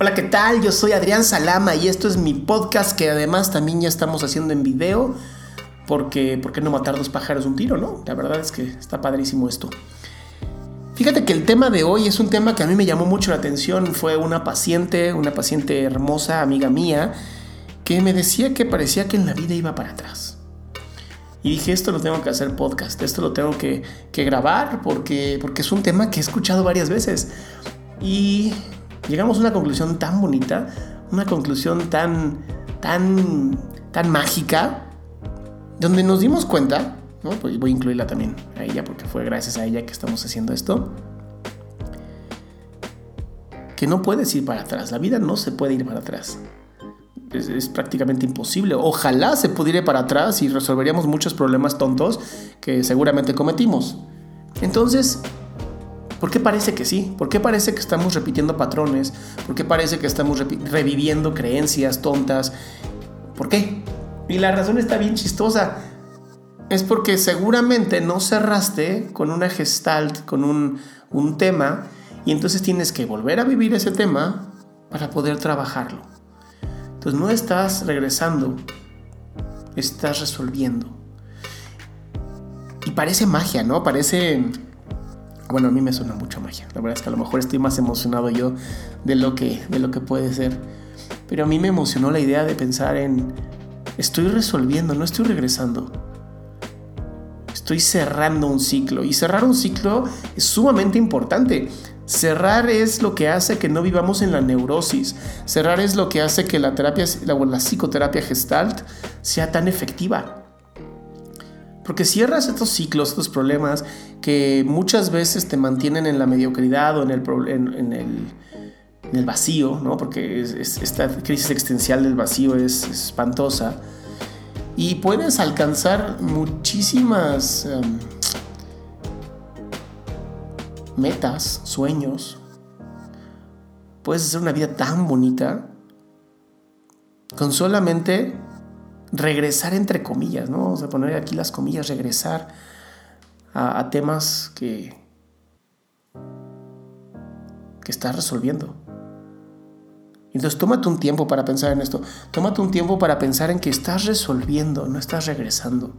Hola, ¿qué tal? Yo soy Adrián Salama y esto es mi podcast que además también ya estamos haciendo en video porque ¿por qué no matar dos pájaros un tiro, no? La verdad es que está padrísimo esto. Fíjate que el tema de hoy es un tema que a mí me llamó mucho la atención. Fue una paciente, una paciente hermosa, amiga mía, que me decía que parecía que en la vida iba para atrás. Y dije, esto lo tengo que hacer podcast, esto lo tengo que, que grabar porque, porque es un tema que he escuchado varias veces. Y llegamos a una conclusión tan bonita, una conclusión tan, tan, tan mágica, donde nos dimos cuenta, ¿no? Pues voy a incluirla también a ella porque fue gracias a ella que estamos haciendo esto, que no puedes ir para atrás, la vida no se puede ir para atrás. Es, es, prácticamente imposible. Ojalá se pudiera ir para atrás y resolveríamos muchos problemas tontos que seguramente cometimos. Entonces, ¿Por qué parece que sí? ¿Por qué parece que estamos repitiendo patrones? ¿Por qué parece que estamos reviviendo creencias tontas? ¿Por qué? Y la razón está bien chistosa. Es porque seguramente no cerraste con una gestalt, con un, un tema, y entonces tienes que volver a vivir ese tema para poder trabajarlo. Entonces no estás regresando, estás resolviendo. Y parece magia, ¿no? Parece bueno, a mí me suena mucho magia. La verdad es que a lo mejor estoy más emocionado yo de lo que, de lo que puede ser. Pero a mí me emocionó la idea de pensar en, estoy resolviendo, no estoy regresando. Estoy cerrando un ciclo. Y cerrar un ciclo es sumamente importante. Cerrar es lo que hace que no vivamos en la neurosis. Cerrar es lo que hace que la terapia, la, la psicoterapia gestalt sea tan efectiva. Porque cierras estos ciclos, estos problemas que muchas veces te mantienen en la mediocridad o en el, en, el, vacío, ¿no? porque esta crisis existencial del vacío es, espantosa. Y puedes alcanzar muchísimas em, metas, sueños. Puedes hacer una vida tan bonita con solamente regresar entre comillas, ¿no? Vamos a poner aquí las comillas, regresar a, temas que, que estás resolviendo. Entonces tómate un tiempo para pensar en esto. Tómate un tiempo para pensar en que estás resolviendo, no estás regresando.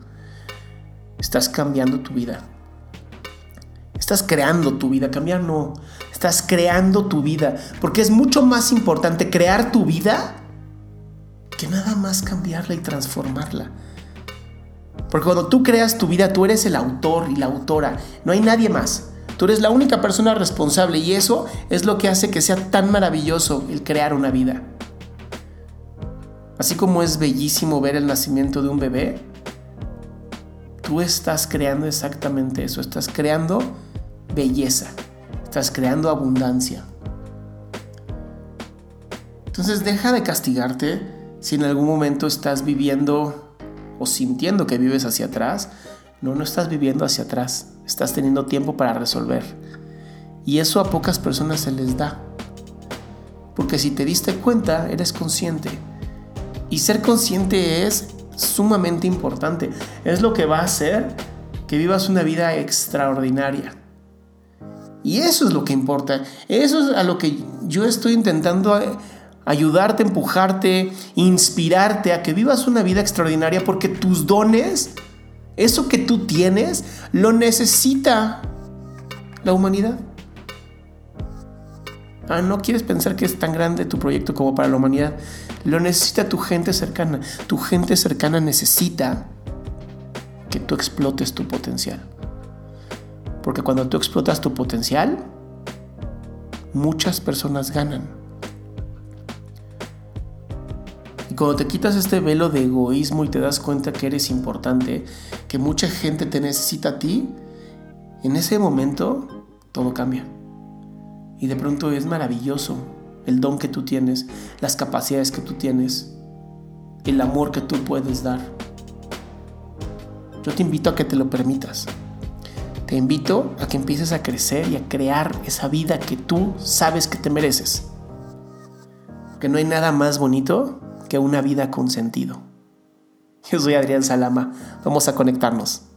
Estás cambiando tu vida. Estás creando tu vida. Cambiar no. Estás creando tu vida. Porque es mucho más importante crear tu vida que nada más cambiarla y transformarla. Porque cuando tú creas tu vida, tú eres el autor y la autora, no hay nadie más. Tú eres la única persona responsable y eso es lo que hace que sea tan maravilloso el crear una vida. Así como es bellísimo ver el nacimiento de un bebé, tú estás creando exactamente eso, estás creando belleza, estás creando abundancia. Entonces deja de castigarte, si en algún momento estás viviendo o sintiendo que vives hacia atrás, no, no estás viviendo hacia atrás, estás teniendo tiempo para resolver. Y eso a pocas personas se les da. Porque si te diste cuenta, eres consciente. Y ser consciente es sumamente importante. Es lo que va a hacer que vivas una vida extraordinaria. Y eso es lo que importa. Eso es a lo que yo estoy intentando ayudarte, empujarte, inspirarte a que vivas una vida extraordinaria porque tus dones, eso que tú tienes, lo necesita la humanidad. Ah, no quieres pensar que es tan grande tu proyecto como para la humanidad. Lo necesita tu gente cercana. Tu gente cercana necesita que tú explotes tu potencial. Porque cuando tú explotas tu potencial, muchas personas ganan. Cuando te quitas este velo de egoísmo y te das cuenta que eres importante, que mucha gente te necesita a ti, en ese momento todo cambia. Y de pronto es maravilloso el don que tú tienes, las capacidades que tú tienes, el amor que tú puedes dar. Yo te invito a que te lo permitas. Te invito a que empieces a crecer y a crear esa vida que tú sabes que te mereces. Que no hay nada más bonito que una vida con sentido. Yo soy Adrián Salama, vamos a conectarnos.